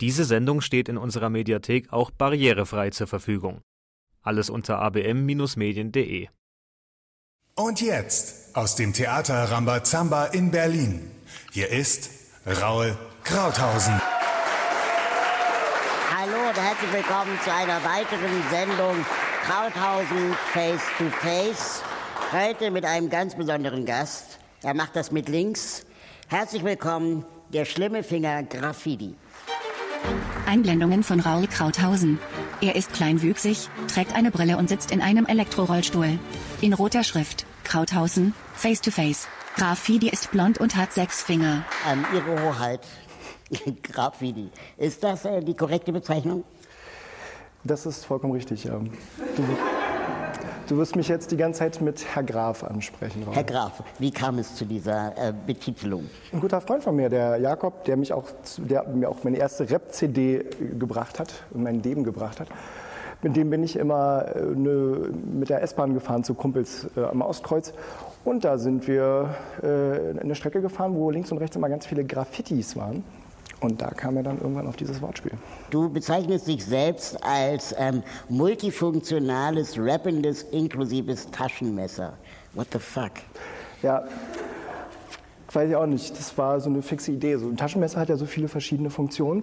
Diese Sendung steht in unserer Mediathek auch barrierefrei zur Verfügung. Alles unter abm-medien.de. Und jetzt aus dem Theater Rambazamba in Berlin. Hier ist Raul Krauthausen. Hallo und herzlich willkommen zu einer weiteren Sendung Krauthausen Face to Face. Heute mit einem ganz besonderen Gast. Er macht das mit links. Herzlich willkommen, der schlimme Finger Graffiti. Einblendungen von Raul Krauthausen. Er ist kleinwüchsig, trägt eine Brille und sitzt in einem Elektrorollstuhl. In roter Schrift, Krauthausen, Face to Face. Graffiti ist blond und hat sechs Finger. Ähm, Ihre Hoheit, Graffiti. Ist das äh, die korrekte Bezeichnung? Das ist vollkommen richtig, ja. Du, wirst mich jetzt die ganze Zeit mit Herr Graf ansprechen. Herr Graf, wie kam es zu dieser äh, Betitelung? Ein guter Freund von mir, der Jakob, der, mich auch, der mir auch meine erste Rap-CD gebracht hat, in mein Leben gebracht hat. Mit dem bin ich immer äh, ne, mit der S-Bahn gefahren zu Kumpels äh, am Ostkreuz. Und da sind wir äh, eine Strecke gefahren, wo links und rechts immer ganz viele Graffitis waren. Und da kam er dann irgendwann auf dieses Wortspiel. Du bezeichnest dich selbst als ähm, multifunktionales, rappendes, inklusives Taschenmesser. What the fuck? Ja, weiß ich auch nicht. Das war so eine fixe Idee. So ein Taschenmesser hat ja so viele verschiedene Funktionen.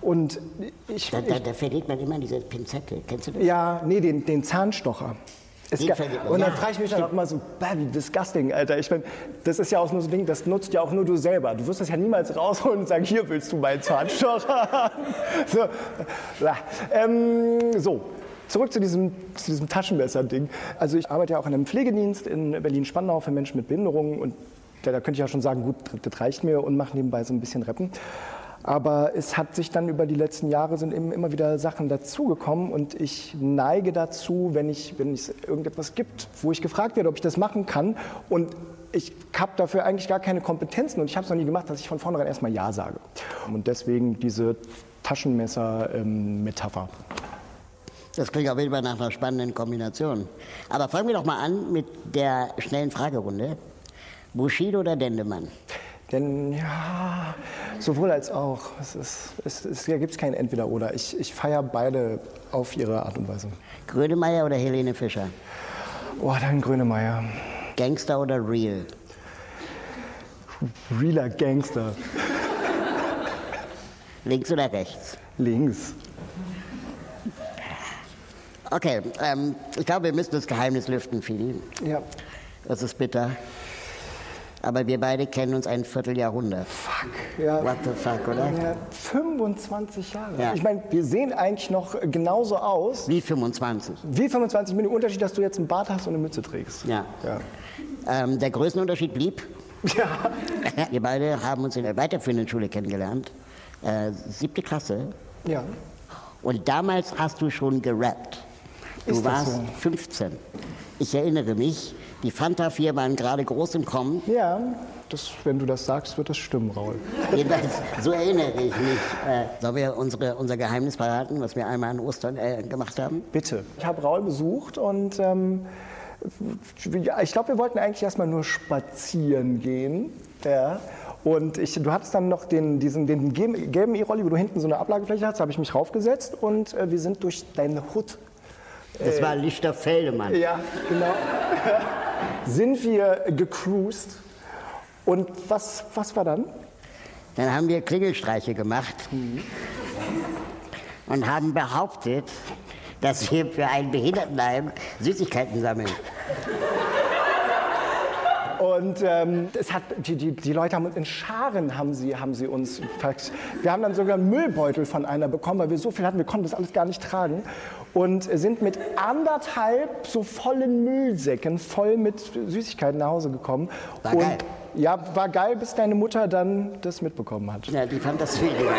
Und ich, Da, da, da verliert man immer diese Pinzette. Kennst du das? ja, nee, den, den Zahnstocher. Ist Den ge- verliert man, und dann frage ich mich dann auch immer so, wie disgusting, Alter. Ich mein, das ist ja auch nur so ein Ding, das nutzt ja auch nur du selber. Du wirst das ja niemals rausholen und sagen, hier willst du meinen Zahnstocher so, ähm, so, zurück zu diesem, zu diesem Taschenmesser-Ding. Also ich arbeite ja auch in einem Pflegedienst in Berlin-Spandau für Menschen mit Behinderungen und da, da könnte ich ja schon sagen, gut, das reicht mir und mache nebenbei so ein bisschen Rappen. Aber es hat sich dann über die letzten Jahre sind immer wieder Sachen dazugekommen und ich neige dazu, wenn, ich, wenn es irgendetwas gibt, wo ich gefragt werde, ob ich das machen kann und ich habe dafür eigentlich gar keine Kompetenzen und ich habe es noch nie gemacht, dass ich von vornherein erstmal Ja sage. Und deswegen diese Taschenmesser-Metapher. Das klingt auf jeden Fall nach einer spannenden Kombination. Aber fangen wir doch mal an mit der schnellen Fragerunde. Bushido oder Dendemann? Denn ja, sowohl als auch. Es, ist, es, es gibt kein Entweder-Oder. Ich, ich feiere beide auf ihre Art und Weise. Grönemeyer oder Helene Fischer? Oh, dann Grönemeyer. Gangster oder Real? Realer Gangster. Links oder rechts? Links. Okay, ähm, ich glaube, wir müssen das Geheimnis lüften, Fili. Ja. Das ist bitter. Aber wir beide kennen uns ein Vierteljahrhundert. Fuck. Ja. What the fuck, oder? Ja, 25 Jahre. Ja. Ich meine, wir sehen eigentlich noch genauso aus Wie 25. wie 25 mit dem Unterschied, dass du jetzt einen Bart hast und eine Mütze trägst. Ja. Ja. Ähm, der Größenunterschied blieb. ja. Wir beide haben uns in der weiterführenden Schule kennengelernt. Äh, siebte Klasse. ja. Und damals hast du schon gerappt. Du Ist das warst so? 15. Ich erinnere mich, die Fanta 4 waren gerade groß im Kommen. Ja, das, wenn du das sagst, wird das stimmen, Raul. Jedenfalls, so erinnere ich mich. Äh, sollen wir unsere, unser Geheimnis verraten, was wir einmal an Ostern äh, gemacht haben? Bitte. Ich habe Raul besucht und ähm, ich glaube, wir wollten eigentlich erstmal nur spazieren gehen. Ja. Und ich, du hattest dann noch den, diesen, den gelben E-Rolli, wo du hinten so eine Ablagefläche hast, da habe ich mich raufgesetzt und äh, wir sind durch deine Hut. Das war Lichterfeldemann. Ja, genau. Sind wir gecruised. Und was, was war dann? Dann haben wir Klingelstreiche gemacht und haben behauptet, dass wir für ein Behindertenheim Süßigkeiten sammeln. Und ähm, es hat, die, die, die Leute haben uns in Scharen haben sie, haben sie uns Wir haben dann sogar einen Müllbeutel von einer bekommen, weil wir so viel hatten, wir konnten das alles gar nicht tragen. Und sind mit anderthalb so vollen Müllsäcken voll mit Süßigkeiten nach Hause gekommen. War und, geil. Ja, war geil, bis deine Mutter dann das mitbekommen hat. Ja, die fand das weniger geil.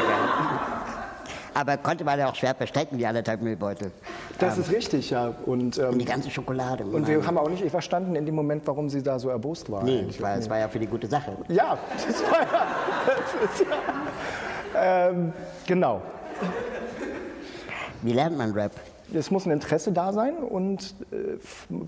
Aber konnte man ja auch schwer verstecken, die anderthalb Müllbeutel. Das ist richtig, ja. Und, ähm, Und die ganze Schokolade. und wir haben auch nicht verstanden in dem Moment, warum sie da so erbost war. Nee, war, das war ja für die gute Sache. Ja, das war ja. Das ist ja ähm, genau. Wie lernt man Rap? Es muss ein Interesse da sein und äh,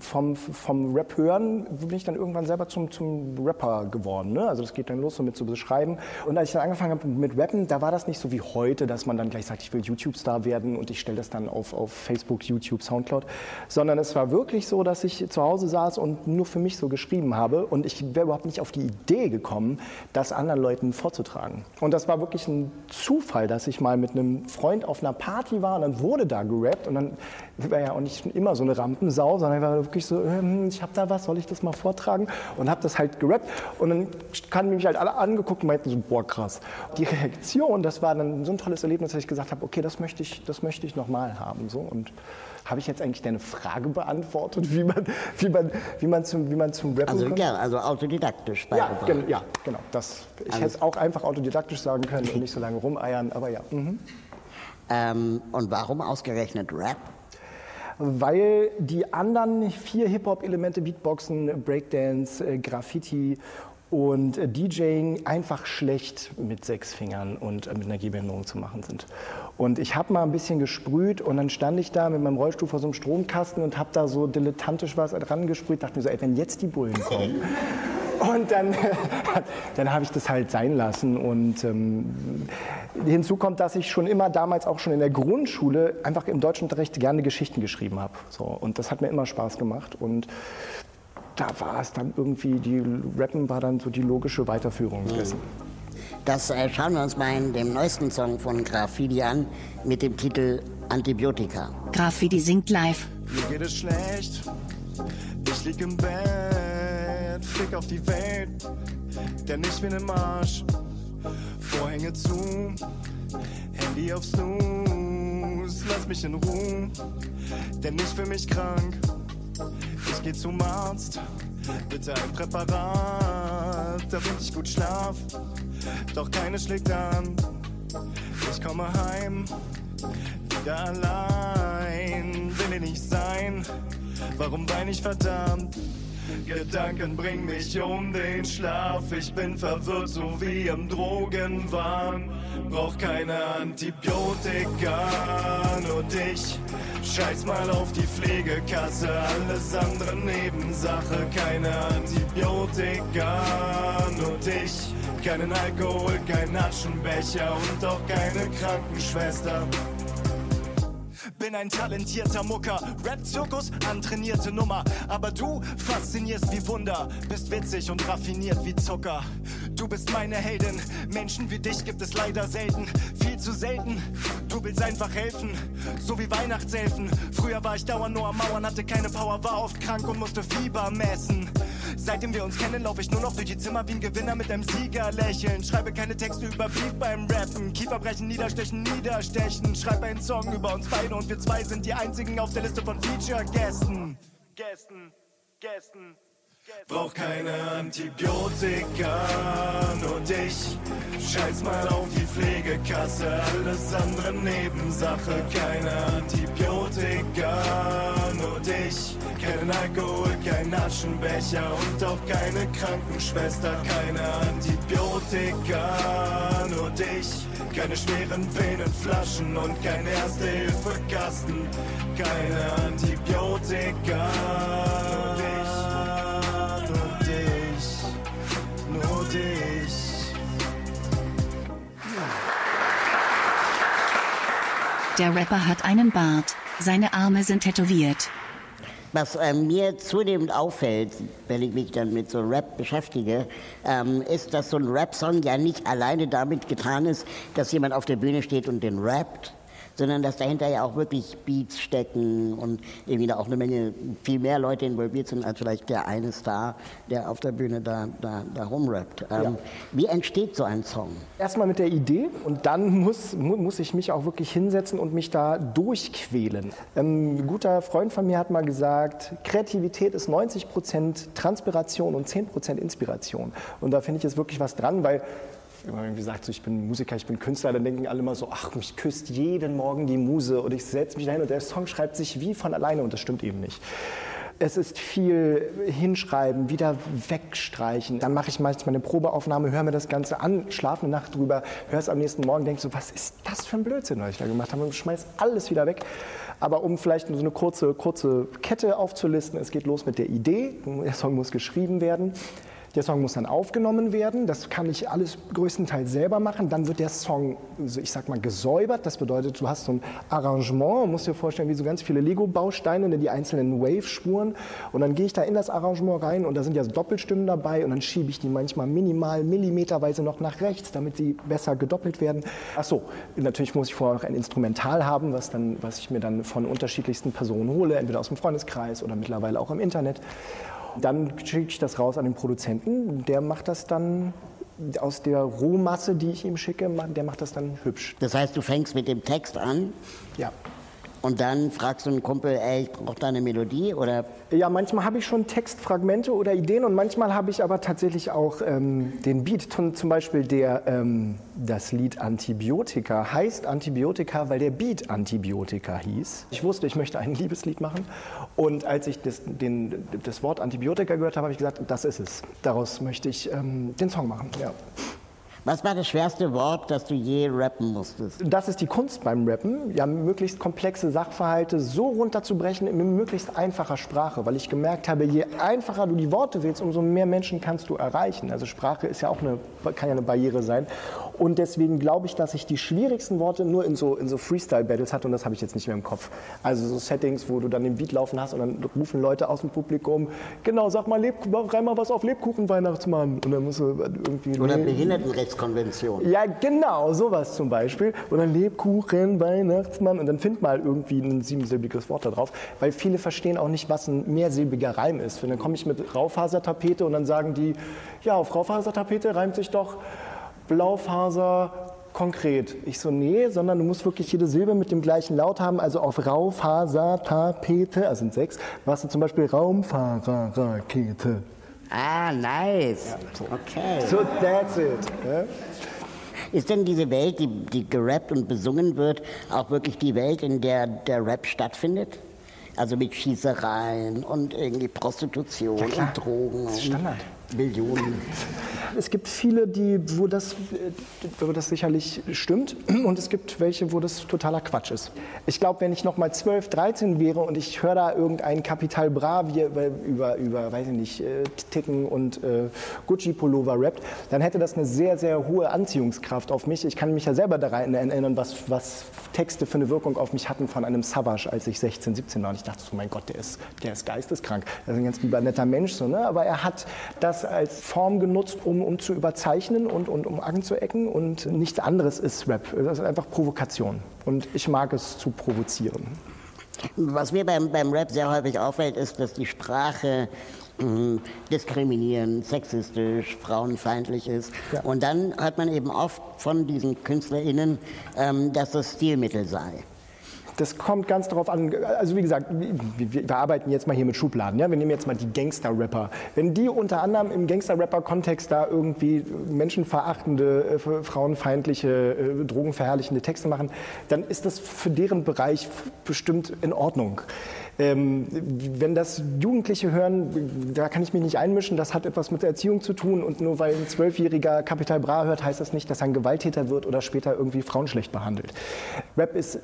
vom, vom Rap hören bin ich dann irgendwann selber zum, zum Rapper geworden. Ne? Also das geht dann los, so mit zu beschreiben. Und als ich dann angefangen habe mit Rappen, da war das nicht so wie heute, dass man dann gleich sagt, ich will YouTube-Star werden und ich stelle das dann auf, auf Facebook, YouTube, Soundcloud, sondern es war wirklich so, dass ich zu Hause saß und nur für mich so geschrieben habe und ich wäre überhaupt nicht auf die Idee gekommen, das anderen Leuten vorzutragen. Und das war wirklich ein Zufall, dass ich mal mit einem Freund auf einer Party war und dann wurde da gerappt und dann war ja auch nicht immer so eine Rampensau, sondern ich war wirklich so, hm, ich habe da was, soll ich das mal vortragen? Und habe das halt gerappt und dann haben mich halt alle angeguckt und meinten so, boah krass. Die Reaktion, das war dann so ein tolles Erlebnis, dass ich gesagt habe, okay, das möchte ich, das möchte ich nochmal haben. So. Und habe ich jetzt eigentlich deine Frage beantwortet, wie man, wie man, wie man, zum, wie man zum Rappen Also kommt? ja, also autodidaktisch Ja, gen ja, genau. Das, ich Also- hätte es auch einfach autodidaktisch sagen können und nicht so lange rumeiern, aber ja. Mhm. Ähm, und warum ausgerechnet Rap? Weil die anderen vier Hip-Hop-Elemente, Beatboxen, Breakdance, äh, Graffiti und äh, DJing einfach schlecht mit sechs Fingern und äh, mit einer Gehbehinderung zu machen sind. Und ich habe mal ein bisschen gesprüht und dann stand ich da mit meinem Rollstuhl vor so einem Stromkasten und habe da so dilettantisch was dran gesprüht, dachte mir so, ey, wenn jetzt die Bullen kommen. Und dann, dann habe ich das halt sein lassen. Und ähm, hinzu kommt, dass ich schon immer damals auch schon in der Grundschule einfach im Deutschunterricht gerne Geschichten geschrieben habe. So, und das hat mir immer Spaß gemacht. Und da war es dann irgendwie, die Rappen war dann so die logische Weiterführung dessen. Das äh, schauen wir uns mal in dem neuesten Song von Graffiti an mit dem Titel Antibiotika. Graffiti singt live. Mir geht es schlecht, ich lieg im Bett, fick auf die Welt, denn ich bin im Arsch. Vorhänge zu, Handy auf Snooze, lass mich in Ruhe, denn ich fühl mich krank. Ich geh zum Arzt, bitte ein Präparat, damit ich gut schlaf, doch keine schlägt an. Ich komme heim, wieder allein, will ich nicht sein. Warum wein ich verdammt? Gedanken bringen mich um den Schlaf. Ich bin verwirrt, so wie im Drogenwahn. Brauch keine Antibiotika, nur dich. Scheiß mal auf die Pflegekasse, alles andere Nebensache. Keine Antibiotika, nur dich. Keinen Alkohol, kein Aschenbecher und auch keine Krankenschwester. Bin ein talentierter Mucker, Rap-Zirkus, antrainierte Nummer. Aber du faszinierst wie Wunder, bist witzig und raffiniert wie Zucker. Du bist meine Heldin, Menschen wie dich gibt es leider selten, viel zu selten. Du willst einfach helfen, so wie Weihnachtselfen. Früher war ich dauernd nur am Mauern, hatte keine Power, war oft krank und musste Fieber messen. Seitdem wir uns kennen, laufe ich nur noch durch die Zimmer wie ein Gewinner mit einem Siegerlächeln. Schreibe keine Texte über Beef beim Rappen. Kieferbrechen, Niederstechen, Niederstechen. Schreibe einen Song über uns beide und wir zwei sind die einzigen auf der Liste von Feature-Gästen. Gästen, Gästen. Brauch keine Antibiotika, nur dich. Scheiß mal auf die Pflegekasse, alles andere Nebensache. Keine Antibiotika, nur dich. Kein Alkohol, kein Aschenbecher und auch keine Krankenschwester. Keine Antibiotika, nur dich. Keine schweren Pillenflaschen und kein Erste-Hilfe-Kasten. Keine Antibiotika, nur Der Rapper hat einen Bart. Seine Arme sind tätowiert. Was äh, mir zunehmend auffällt, wenn ich mich dann mit so Rap beschäftige, ähm, ist, dass so ein Rap-Song ja nicht alleine damit getan ist, dass jemand auf der Bühne steht und den rappt, sondern dass dahinter ja auch wirklich Beats stecken und irgendwie da auch eine Menge, viel mehr Leute involviert sind als vielleicht der eine Star, der auf der Bühne da, da, da rumrappt. Ähm, Ja. Wie entsteht so ein Song? Erstmal mit der Idee und dann muss, mu- muss ich mich auch wirklich hinsetzen und mich da durchquälen. Ähm, ein guter Freund von mir hat mal gesagt, Kreativität ist 90 Prozent Transpiration und 10 Prozent Inspiration. Und da finde ich jetzt wirklich was dran, weil wenn man irgendwie sagt, so, ich bin Musiker, ich bin Künstler, dann denken alle immer so, ach, mich küsst jeden Morgen die Muse und ich setze mich dahin und der Song schreibt sich wie von alleine und das stimmt eben nicht. Es ist viel hinschreiben, wieder wegstreichen. Dann mache ich manchmal eine Probeaufnahme, höre mir das Ganze an, schlafe eine Nacht drüber, höre es am nächsten Morgen, denke so, was ist das für ein Blödsinn, was ich da gemacht habe und schmeiß alles wieder weg. Aber um vielleicht so eine kurze, kurze Kette aufzulisten, es geht los mit der Idee, der Song muss geschrieben werden. Der Song muss dann aufgenommen werden. Das kann ich alles größtenteils selber machen. Dann wird der Song, ich sag mal, gesäubert. Das bedeutet, du hast so ein Arrangement. Du musst dir vorstellen, wie so ganz viele Lego-Bausteine, ne, die einzelnen Wave-Spuren. Und dann gehe ich da in das Arrangement rein und da sind ja Doppelstimmen dabei. Und dann schiebe ich die manchmal minimal, millimeterweise noch nach rechts, damit sie besser gedoppelt werden. Ach so, natürlich muss ich vorher noch ein Instrumental haben, was, dann, was ich mir dann von unterschiedlichsten Personen hole, entweder aus dem Freundeskreis oder mittlerweile auch im Internet. Dann schicke ich das raus an den Produzenten. Der macht das dann aus der Rohmasse, die ich ihm schicke, der macht das dann hübsch. Das heißt, du fängst mit dem Text an? Ja. Und dann fragst du einen Kumpel, ey, ich brauche da eine Melodie oder? Ja, manchmal habe ich schon Textfragmente oder Ideen und manchmal habe ich aber tatsächlich auch ähm, den Beat. Zum Beispiel der, ähm, das Lied Antibiotika heißt Antibiotika, weil der Beat Antibiotika hieß. Ich wusste, ich möchte ein Liebeslied machen und als ich das, den, das Wort Antibiotika gehört habe, habe ich gesagt, das ist es. Daraus möchte ich ähm, den Song machen. Ja. Was war das schwerste Wort, das du je rappen musstest? Das ist die Kunst beim Rappen, ja, möglichst komplexe Sachverhalte so runterzubrechen in möglichst einfacher Sprache, weil ich gemerkt habe, je einfacher du die Worte wählst, umso mehr Menschen kannst du erreichen. Also Sprache ist ja auch eine, kann ja eine Barriere sein. Und deswegen glaube ich, dass ich die schwierigsten Worte nur in so, in so Freestyle-Battles hatte und das habe ich jetzt nicht mehr im Kopf. Also so Settings, wo du dann den Beat laufen hast und dann rufen Leute aus dem Publikum, genau, sag mal, Leb, rein mal was auf Lebkuchen, Weihnachtsmann. Und dann musst du irgendwie... Oder Behindertenrechtskonvention. Ja, genau, sowas zum Beispiel. Oder Lebkuchen, Weihnachtsmann. Und dann find mal irgendwie ein siebensilbiges Wort da drauf, weil viele verstehen auch nicht, was ein mehrsilbiger Reim ist. Und dann komme ich mit Raufasertapete und dann sagen die, ja, auf Raufasertapete reimt sich doch Blaufaser konkret. Ich so, nee, sondern du musst wirklich jede Silbe mit dem gleichen Laut haben, also auf Raufaser, Tapete, also sind sechs, machst du zum Beispiel Raumfahrerrakete. Ah, nice. Okay. So, that's it. Ja? Ist denn diese Welt, die, die gerappt und besungen wird, auch wirklich die Welt, in der der Rap stattfindet? Also mit Schießereien und irgendwie Prostitution ja, und Drogen. Das ist Standard. Millionen. Es gibt viele, die, wo, das, wo das sicherlich stimmt und es gibt welche, wo das totaler Quatsch ist. Ich glaube, wenn ich noch mal 12, 13 wäre und ich höre da irgendein Kapital Bra wie, über, über, weiß ich nicht, äh, Ticken und äh, Gucci-Pullover rappt, dann hätte das eine sehr, sehr hohe Anziehungskraft auf mich. Ich kann mich ja selber daran erinnern, was, was Texte für eine Wirkung auf mich hatten von einem Savage, als ich 16, 17 war. Und ich dachte so, mein Gott, der ist, der ist geisteskrank. Das ist ein ganz lieber, netter Mensch, so, ne? aber er hat das als Form genutzt, um, um zu überzeichnen und, und um anzuecken. Und nichts anderes ist Rap. Das ist einfach Provokation. Und ich mag es zu provozieren. Was mir beim, beim Rap sehr häufig auffällt, ist, dass die Sprache mh, diskriminierend, sexistisch, frauenfeindlich ist. Ja. Und dann hört man eben oft von diesen KünstlerInnen, ähm, dass das Stilmittel sei. Das kommt ganz darauf an. Also wie gesagt, wir, wir, arbeiten jetzt mal hier mit Schubladen. Ja? Wir nehmen jetzt mal die Gangster-Rapper. Wenn die unter anderem im Gangster-Rapper-Kontext da irgendwie menschenverachtende, äh, frauenfeindliche, äh, drogenverherrlichende Texte machen, dann ist das für deren Bereich bestimmt in Ordnung. Ähm, wenn das Jugendliche hören, da kann ich mich nicht einmischen, das hat etwas mit Erziehung zu tun und nur weil ein Zwölfjähriger Kapital Bra hört, heißt das nicht, dass er ein Gewalttäter wird oder später irgendwie Frauen schlecht behandelt. Rap ist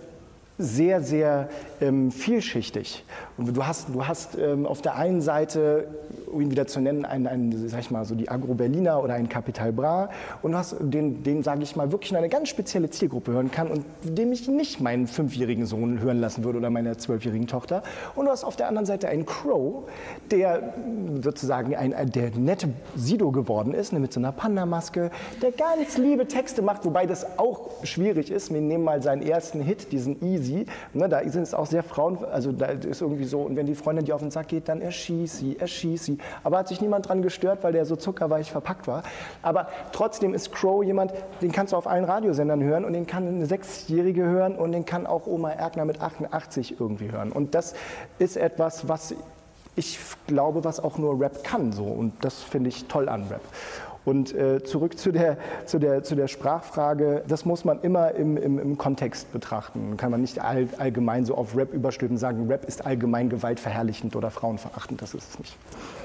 sehr, sehr ähm, vielschichtig. Und du hast, du hast ähm, auf der einen Seite, um ihn wieder zu nennen, einen, einen sag ich mal, so die Agro-Berliner oder ein Capital Bra. Und du hast den, den sage ich mal, wirklich eine ganz spezielle Zielgruppe hören kann und dem ich nicht meinen fünfjährigen Sohn hören lassen würde oder meine zwölfjährigen Tochter. Und du hast auf der anderen Seite einen Crow, der sozusagen ein, der nette Sido geworden ist, mit so einer Panda-Maske, der ganz liebe Texte macht, wobei das auch schwierig ist. Wir nehmen mal seinen ersten Hit, diesen Easy. Ne, da sind es auch sehr Frauen, also da ist irgendwie so, und wenn die Freundin dir auf den Sack geht, dann erschieß sie, erschieß sie. Aber hat sich niemand dran gestört, weil der so zuckerweich verpackt war. Aber trotzdem ist Crow jemand, den kannst du auf allen Radiosendern hören und den kann eine Sechsjährige hören und den kann auch Oma Erkner mit 88 irgendwie hören. Und das ist etwas, was ich glaube, was auch nur Rap kann. So. Und das finde ich toll an Rap. Und äh, zurück zu der, zu, der, zu der Sprachfrage, das muss man immer im, im, im Kontext betrachten. Kann man nicht all, allgemein so auf Rap überstülpen sagen, Rap ist allgemein gewaltverherrlichend oder frauenverachtend, das ist es nicht.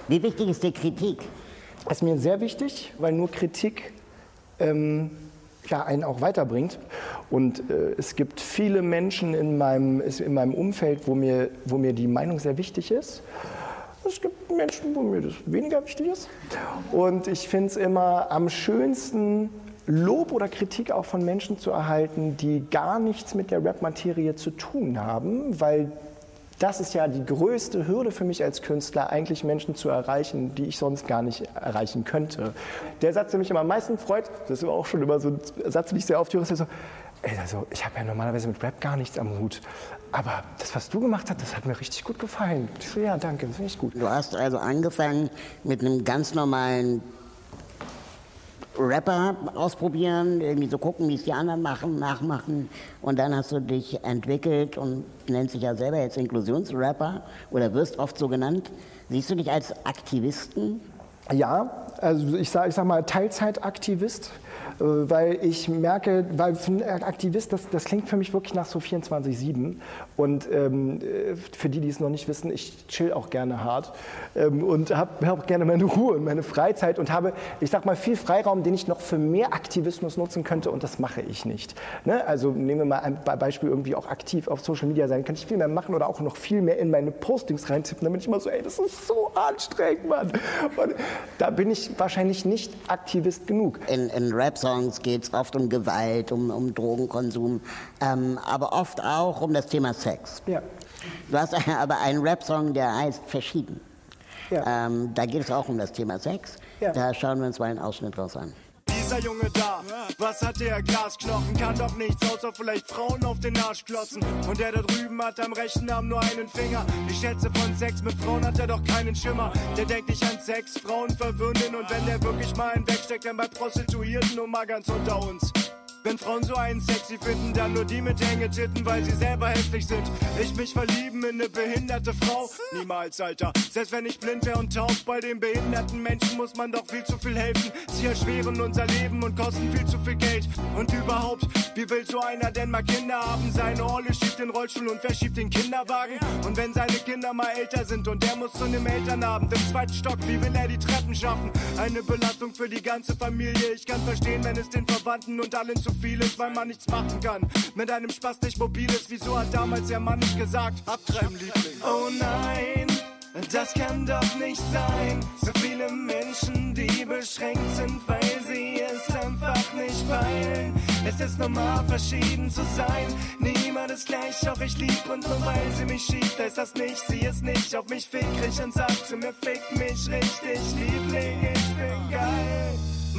Wie wichtig ist die Kritik? Das ist mir sehr wichtig, weil nur Kritik ähm, ja, einen auch weiterbringt. Und äh, es gibt viele Menschen in meinem, in meinem Umfeld, wo mir, wo mir die Meinung sehr wichtig ist. Es gibt Menschen, wo mir das weniger wichtig ist. Und ich finde es immer am schönsten, Lob oder Kritik auch von Menschen zu erhalten, die gar nichts mit der Rap-Materie zu tun haben, weil das ist ja die größte Hürde für mich als Künstler, eigentlich Menschen zu erreichen, die ich sonst gar nicht erreichen könnte. Der Satz, der mich immer am meisten freut, das ist auch schon immer so ein Satz, den ich sehr oft höre, ist so, ey, also ich habe ja normalerweise mit Rap gar nichts am Hut, aber das, was du gemacht hast, das hat mir richtig gut gefallen. Ich so, ja, danke, das finde ich gut. Du hast also angefangen mit einem ganz normalen Rapper ausprobieren, irgendwie so gucken, wie es die anderen machen, nachmachen. Und dann hast du dich entwickelt und nennst dich ja selber jetzt Inklusionsrapper oder wirst oft so genannt. Siehst du dich als Aktivisten? Ja, also ich sage ich sag mal Teilzeitaktivist. Äh, weil ich merke, weil ein Aktivist, das, das klingt für mich wirklich nach so 24-7. Und ähm, äh, für die, die es noch nicht wissen, ich chill auch gerne hart ähm, und habe hab gerne meine Ruhe und meine Freizeit und habe, ich sag mal, viel Freiraum, den ich noch für mehr Aktivismus nutzen könnte und das mache ich nicht. Ne? Also nehmen wir mal ein Beispiel irgendwie auch aktiv auf Social Media sein, kann ich viel mehr machen oder auch noch viel mehr in meine Postings reintippen, damit ich immer so, ey, das ist so anstrengend, Mann. Und da bin ich wahrscheinlich nicht Aktivist genug. In, in Raps Songs geht es oft um Gewalt, um, um Drogenkonsum, ähm, aber oft auch um das Thema Sex. Ja. Du hast aber einen Rap-Song, der heißt Verschieden. Ja. Ähm, da geht es auch um das Thema Sex. Ja. Da schauen wir uns mal einen Ausschnitt draus an dieser Junge da? Was hat der Glasknochen? Kann doch nichts außer vielleicht Frauen auf den Arsch klotzen. Und der da drüben hat am rechten Arm nur einen Finger. Die Schätze von Sex mit Frauen hat er doch keinen Schimmer. Der denkt nicht an Sex, Frauen verwöhnen. Und wenn der wirklich mal einen wegsteckt, dann bei Prostituierten nur mal ganz unter uns. Wenn Frauen so einen sexy finden, dann nur die mit Hängetitten, weil sie selber hässlich sind. Ich mich verlieben in eine behinderte Frau? Niemals, Alter. Selbst wenn ich blind wäre und taub, bei den behinderten Menschen muss man doch viel zu viel helfen. Sie erschweren unser Leben und kosten viel zu viel Geld. Und überhaupt, wie will so einer denn mal Kinder haben? Seine Olle schiebt den Rollstuhl und verschiebt den Kinderwagen. Und wenn seine Kinder mal älter sind und er muss zu einem Elternabend im zweiten Stock, wie will er die Treppen schaffen? Eine Belastung für die ganze Familie. Ich kann verstehen, wenn es den Verwandten und allen zu viel ist, weil man nichts machen kann. Mit einem Spaß nicht mobil ist, wieso hat damals der Mann nicht gesagt, abtreiben, Liebling. Oh nein, das kann doch nicht sein. So viele Menschen, die beschränkt sind, weil sie es einfach nicht peilen. Es ist normal, verschieden zu sein. Niemand ist gleich, auch ich lieb und nur weil sie mich schiebt, ist das nicht. Sie ist nicht auf mich fickrig und sagt zu mir, fick mich richtig, Liebling, ich bin geil.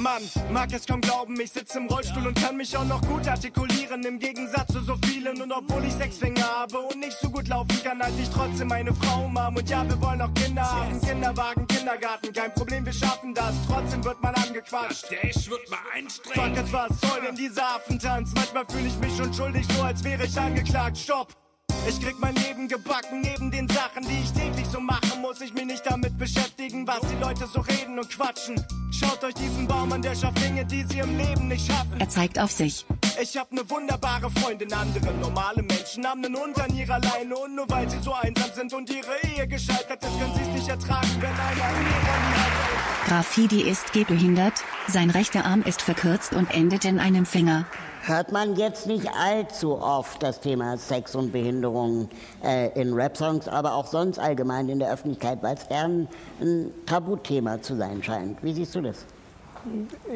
Mann, mag es kaum glauben, ich sitze im Rollstuhl und kann mich auch noch gut artikulieren. Im Gegensatz zu so vielen. Und obwohl ich sechs Finger habe und nicht so gut laufen kann, halte ich trotzdem meine Frau Mom. Und ja, wir wollen auch Kinder haben. Kinderwagen, Kindergarten, kein Problem, wir schaffen das. Trotzdem wird man angequatscht. Der Stage wird mal anstrengend. Fuck it, was soll denn dieser Affentanz? Manchmal fühle ich mich schon schuldig, so als wäre ich angeklagt. Stopp! Ich krieg mein Leben gebacken, neben den Sachen, die ich täglich so mache, muss ich mich nicht damit beschäftigen, was die Leute so reden und quatschen. Schaut euch diesen Baum an, der schafft Dinge, die sie im Leben nicht schaffen. Er zeigt auf sich. Ich hab ne wunderbare Freundin, andere normale Menschen haben nen Hund an ihrer Leine und nur weil sie so einsam sind und ihre Ehe gescheitert ist, können sie's nicht ertragen, wenn einer an ihrer. Graffiti ist gehbehindert, sein rechter Arm ist verkürzt und endet in einem Finger. Hört man jetzt nicht allzu oft das Thema Sex und Behinderung äh, in Rap-Songs, aber auch sonst allgemein in der Öffentlichkeit, weil es eher ein, ein Tabuthema zu sein scheint. Wie siehst du das?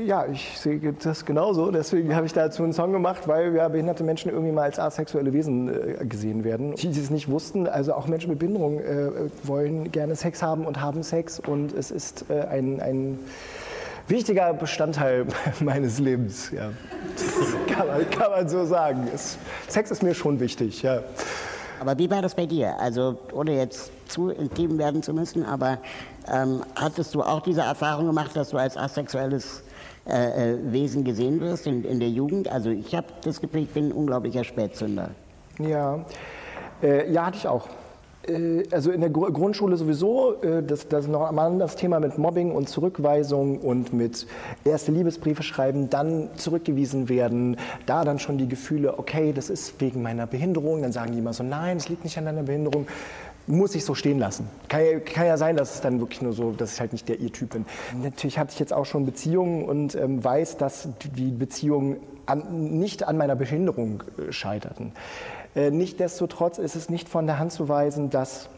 Ja, ich sehe das genauso. Deswegen habe ich dazu einen Song gemacht, weil ja behinderte Menschen irgendwie mal als asexuelle Wesen äh, gesehen werden. Die, die es nicht wussten, also auch Menschen mit Behinderung äh, wollen gerne Sex haben und haben Sex und es ist äh, ein, ein wichtiger Bestandteil meines Lebens. Ja. kann, man, kann man so sagen. Es, Sex ist mir schon wichtig, ja. Aber wie war das bei dir? Also, ohne jetzt zu intim werden zu müssen, aber ähm, hattest du auch diese Erfahrung gemacht, dass du als asexuelles äh, äh Wesen gesehen wirst in, in, der Jugend? Also, ich habe das Gefühl, ich bin ein unglaublicher Spätzünder. Ja, äh, ja, hatte ich auch. Äh, also in der Grundschule sowieso, äh, das, das ist noch mal das Thema mit Mobbing und Zurückweisung und mit erste Liebesbriefe schreiben, dann zurückgewiesen werden, da dann schon die Gefühle, okay, das ist wegen meiner Behinderung, dann sagen die immer so, nein, es liegt nicht an deiner Behinderung, muss ich so stehen lassen. Kann, kann, ja sein, dass es dann wirklich nur so, dass ich halt nicht der ihr Typ bin. Natürlich hatte ich jetzt auch schon Beziehungen und ähm, weiß, dass die Beziehungen an, nicht an meiner Behinderung äh, scheiterten. Äh, Nichtsdestotrotz ist es nicht von der Hand zu weisen, dass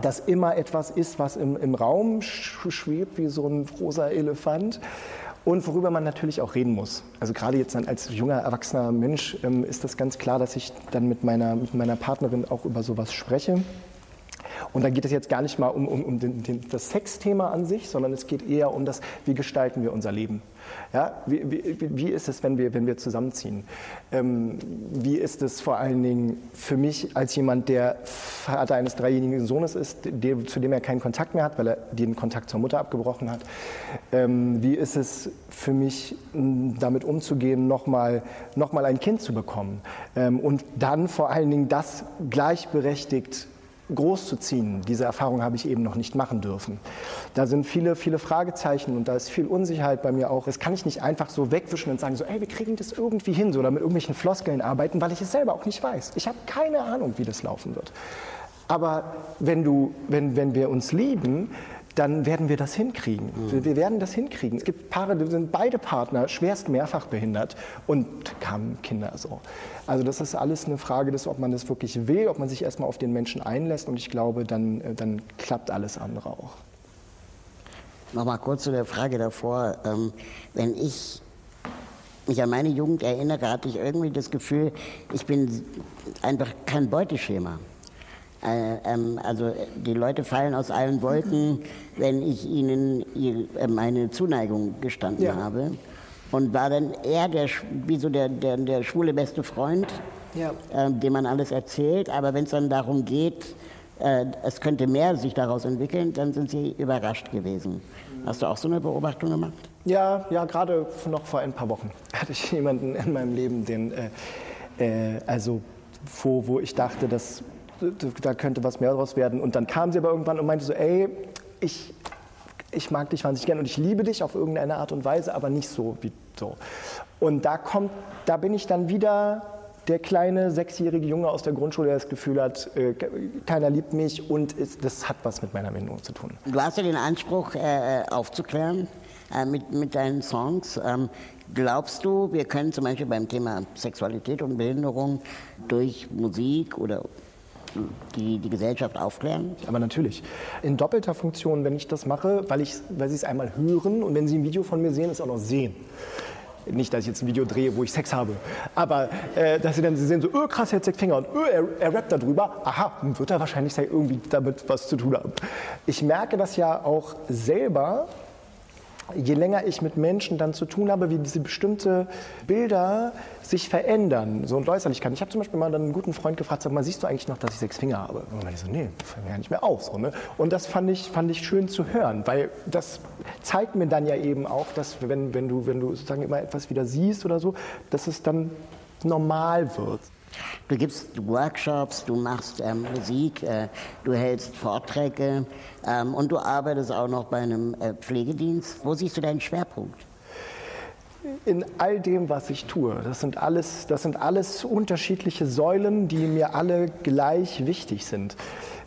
das immer etwas ist, was im, im Raum schwebt wie so ein rosa Elefant und worüber man natürlich auch reden muss. Also gerade jetzt dann als junger, erwachsener Mensch ähm, ist das ganz klar, dass ich dann mit meiner, mit meiner Partnerin auch über sowas spreche. Und da geht es jetzt gar nicht mal um, um, um den, den, das Sexthema an sich, sondern es geht eher um das, wie gestalten wir unser Leben. Ja, wie, wie, wie ist es, wenn wir, wenn wir zusammenziehen? Ähm, wie ist es vor allen Dingen für mich als jemand, der Vater eines dreijährigen Sohnes ist, der, zu dem er keinen Kontakt mehr hat, weil er den Kontakt zur Mutter abgebrochen hat? Ähm, wie ist es für mich, damit umzugehen, nochmal noch mal ein Kind zu bekommen? Ähm, und dann vor allen Dingen das gleichberechtigt groß zu ziehen. Diese Erfahrung habe ich eben noch nicht machen dürfen. Da sind viele, viele Fragezeichen und da ist viel Unsicherheit bei mir auch. Das kann ich nicht einfach so wegwischen und sagen, so, ey, wir kriegen das irgendwie hin, so, oder mit irgendwelchen Floskeln arbeiten, weil ich es selber auch nicht weiß. Ich habe keine Ahnung, wie das laufen wird. Aber wenn, du, wenn, wenn wir uns lieben, dann werden wir das hinkriegen. Mhm. Wir werden das hinkriegen. Es gibt Paare, da sind beide Partner schwerst mehrfach behindert und kamen Kinder so. Also das ist alles eine Frage des, ob man das wirklich will, ob man sich erstmal auf den Menschen einlässt und ich glaube, dann, äh, dann klappt alles andere auch. Nochmal kurz zu der Frage davor. Ähm, wenn ich mich an meine Jugend erinnere, hatte ich irgendwie das Gefühl, ich bin einfach kein Beuteschema. Äh, ähm, also die Leute fallen aus allen Wolken, wenn ich ihnen äh, meine Zuneigung gestanden ja. habe. Und war dann eher der, wie so der, der, der schwule beste Freund, ja. äh, dem man alles erzählt. Aber wenn es dann darum geht, äh, es könnte mehr sich daraus entwickeln, dann sind sie überrascht gewesen. Hast du auch so eine Beobachtung gemacht? Ja, ja, gerade noch vor ein paar Wochen hatte ich jemanden in meinem Leben, den, äh, äh, also wo, wo ich dachte, dass da könnte was mehr draus werden. Und dann kam sie aber irgendwann und meinte so, ey, ich, ich mag dich wahnsinnig gern und ich liebe dich auf irgendeine Art und Weise, aber nicht so wie so. Und da kommt, da bin ich dann wieder der kleine sechsjährige Junge aus der Grundschule, der das Gefühl hat, äh, keiner liebt mich und ist, das hat was mit meiner Bindung zu tun. Du hast ja den Anspruch, äh, aufzuklären äh, mit, mit deinen Songs. Ähm, glaubst du, wir können zum Beispiel beim Thema Sexualität und Behinderung durch Musik oder die, die Gesellschaft aufklären? Aber natürlich. In doppelter Funktion, wenn ich das mache, weil, ich, weil sie es einmal hören und wenn sie ein Video von mir sehen, es auch noch sehen. Nicht, dass ich jetzt ein Video drehe, wo ich Sex habe, aber äh, dass sie dann sie sehen, so, öh, krass, er hat Finger und öh, er, er rappt darüber. Aha, wird er wahrscheinlich irgendwie damit was zu tun haben. Ich merke das ja auch selber, je länger ich mit Menschen dann zu tun habe, wie diese bestimmte Bilder sich verändern, so und Äußerlichkeiten. Ich habe zum Beispiel mal einen guten Freund gefragt, sag mal, siehst du eigentlich noch, dass ich sechs Finger habe? Und ich so, nee, fällt mir ja nicht mehr auf. So, ne? Und das fand ich, fand ich schön zu hören, weil das zeigt mir dann ja eben auch, dass wenn, wenn, du, wenn du sozusagen immer etwas wieder siehst oder so, dass es dann normal wird. Du gibst Workshops, du machst ähm, Musik, äh, du hältst Vorträge ähm, und du arbeitest auch noch bei einem äh, Pflegedienst. Wo siehst du deinen Schwerpunkt? in all dem, was ich tue. Das sind, alles, das sind alles unterschiedliche Säulen, die mir alle gleich wichtig sind.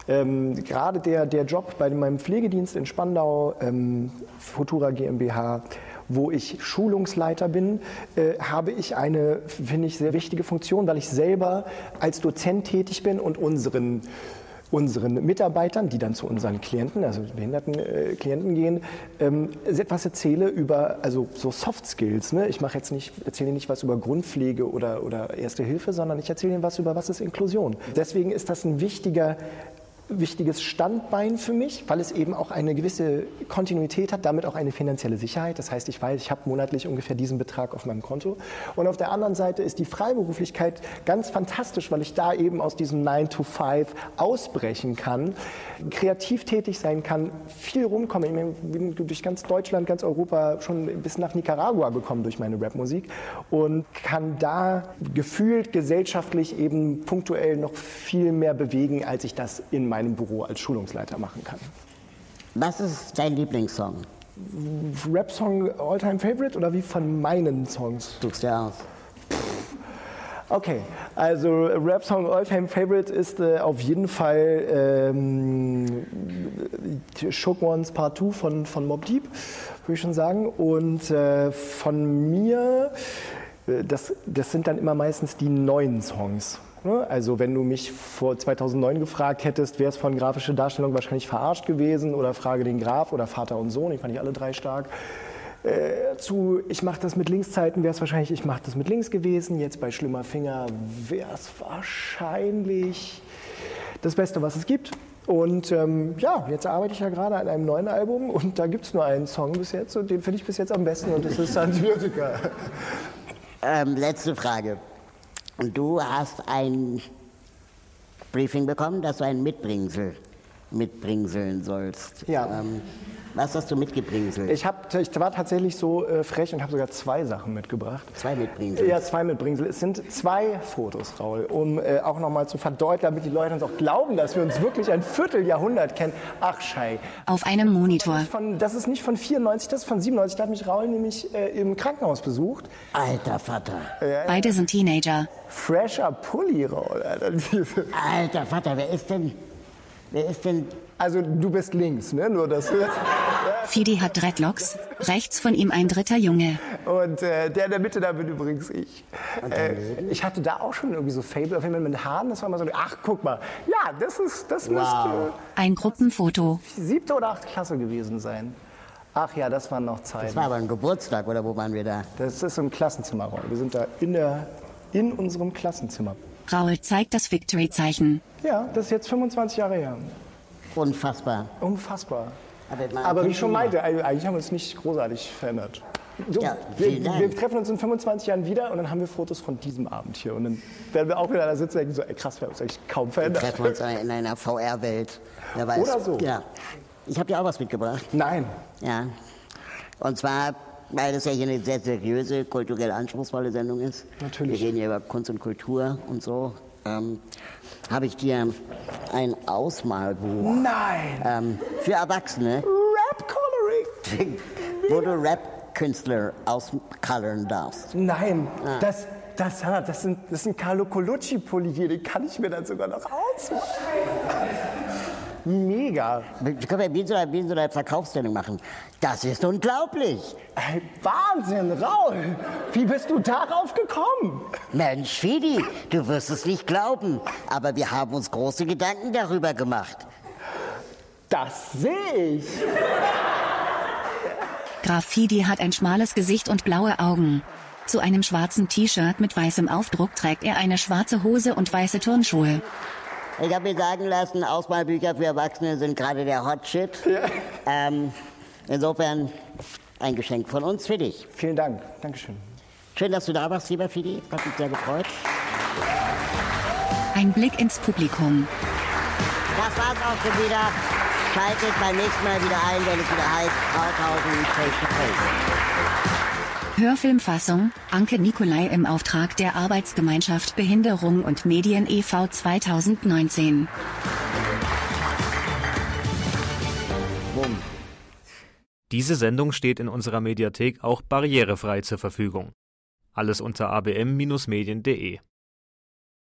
Ähm, gerade der, der Job bei meinem Pflegedienst in Spandau, ähm, Futura GmbH, wo ich Schulungsleiter bin, äh, habe ich eine, finde ich, sehr wichtige Funktion, weil ich selber als Dozent tätig bin und unseren unseren Mitarbeitern, die dann zu unseren Klienten, also behinderten äh, Klienten gehen, ähm, etwas erzähle über also so Soft Skills. Ne? Ich mache jetzt nicht, erzähle nicht was über Grundpflege oder, oder Erste Hilfe, sondern ich erzähle ihnen was über was ist Inklusion. Deswegen ist das ein wichtiger wichtiges Standbein für mich, weil es eben auch eine gewisse Kontinuität hat, damit auch eine finanzielle Sicherheit. Das heißt, ich weiß, ich habe monatlich ungefähr diesen Betrag auf meinem Konto. Und auf der anderen Seite ist die Freiberuflichkeit ganz fantastisch, weil ich da eben aus diesem 9 to 5 ausbrechen kann, kreativ tätig sein kann, viel rumkommen. Ich bin durch ganz Deutschland, ganz Europa schon bis nach Nicaragua gekommen durch meine Rapmusik und kann da gefühlt gesellschaftlich eben punktuell noch viel mehr bewegen, als ich das in meinem Büro als Schulungsleiter machen kann. Was ist dein Lieblingssong? Rap-Song All-Time Favorite oder wie von meinen Songs? Suchst du aus. Okay, also Rap-Song All-Time Favorite ist äh, auf jeden Fall ähm, Shook Ones Part 2 von, von Mob Deep, würde ich schon sagen. Und äh, von mir, äh, das, das sind dann immer meistens die neuen Songs. Ne? Also wenn du mich vor 2009 gefragt hättest, wäre es von grafische Darstellung wahrscheinlich verarscht gewesen oder Frage den Graf oder Vater und Sohn, ich fand ich alle drei stark. Äh, zu ich mache das mit Linkszeiten wäre es wahrscheinlich ich mache das mit links gewesen. Jetzt bei Schlimmer Finger wäre es wahrscheinlich das Beste, was es gibt. Und ähm, ja, jetzt arbeite ich ja gerade an einem neuen Album und da gibt es nur einen Song bis jetzt und den finde ich bis jetzt am besten und das ist Antibiotika. Ähm, letzte Frage. Und du hast ein Briefing bekommen, dass du ein Mitbringsel mitbringseln sollst. Ja. Ähm, was hast du mitgebringselt? Ich, hab, ich war tatsächlich so äh, frech und habe sogar zwei Sachen mitgebracht. Zwei Mitbringsel? Ja, zwei Mitbringsel. Es sind zwei Fotos, Raul, um äh, auch nochmal zu verdeutlichen, damit die Leute uns auch glauben, dass wir uns wirklich ein Vierteljahrhundert kennen. Ach, Schei. Auf einem Monitor. Von, das ist nicht von 94, das ist von 97. Da hat mich Raul nämlich äh, im Krankenhaus besucht. Alter Vater. Beide sind Teenager. Fresher Pulli, Raul. Alter. Alter Vater, wer ist denn. Wer ist denn. Also, du bist links, ne? Nur das. Fidi hat Dreadlocks, rechts von ihm ein dritter Junge. Und äh, der in der Mitte, da bin übrigens ich. Äh, ich hatte da auch schon irgendwie so Fable, auf jeden Fall mit Haaren, das war immer so, ach, guck mal. Ja, das ist, das Wow. müsste Ein Gruppenfoto. siebte oder achte Klasse gewesen sein. Ach ja, das waren noch Zeiten. Das war aber ein Geburtstag, oder wo waren wir da? Das ist so ein Klassenzimmerraum. Wir sind da in, der, in unserem Klassenzimmer. Raul zeigt das Victory-Zeichen. Ja, das ist jetzt 25 Jahre her. Unfassbar. Unfassbar. Aber, Aber wie ich schon meinte, eigentlich haben wir uns nicht großartig verändert. So, Ja, wir, wir treffen uns in 25 Jahren wieder und dann haben wir Fotos von diesem Abend hier. Und dann werden wir auch wieder da sitzen und denken so, ey, krass, wir haben uns eigentlich kaum Wir verändert. treffen uns in einer VR-Welt. Oder so. Ja. Ich habe dir auch was mitgebracht. Nein. Ja. Und zwar, weil das ja hier eine sehr seriöse, kulturell anspruchsvolle Sendung ist. Natürlich. Wir reden hier über Kunst und Kultur und so. Ähm, habe ich dir ein Ausmalbuch Nein. ähm, für Erwachsene, Rap Coloring. wo du Rap-Künstler auscoloren darfst. Nein. Ah. Das, das, das, sind, das sind Carlo Colucci-Pulli hier. Den kann ich mir dann sogar noch ausmalen. Mega. Das können wir wie in so einer, wie so einer Verkaufssendung machen. Das ist unglaublich. Ey, Wahnsinn, Raul. Wie bist du darauf gekommen? Mensch, Fidi, du wirst es nicht glauben, aber wir haben uns große Gedanken darüber gemacht. Das sehe ich. Graf Fidi hat ein schmales Gesicht und blaue Augen. Zu einem schwarzen T-Shirt mit weißem Aufdruck trägt er eine schwarze Hose und weiße Turnschuhe. Ich habe mir sagen lassen, Ausmalbücher für Erwachsene sind gerade der Hot Shit. Ähm, insofern ein Geschenk von uns für dich. Vielen Dank. Dankeschön. Schön, dass du da warst, lieber Fidi. Hat mich sehr gefreut. Ein Blick ins Publikum. Das war's auch schon wieder. Schaltet beim nächsten Mal wieder ein, wenn es wieder heißt Krauthausen Face to Face. Hörfilmfassung, Anke Nikolai im Auftrag der Arbeitsgemeinschaft Behinderung und Medien e.V. 2019. Bumm. Diese Sendung steht in unserer Mediathek auch barrierefrei zur Verfügung. Alles unter abm-medien.de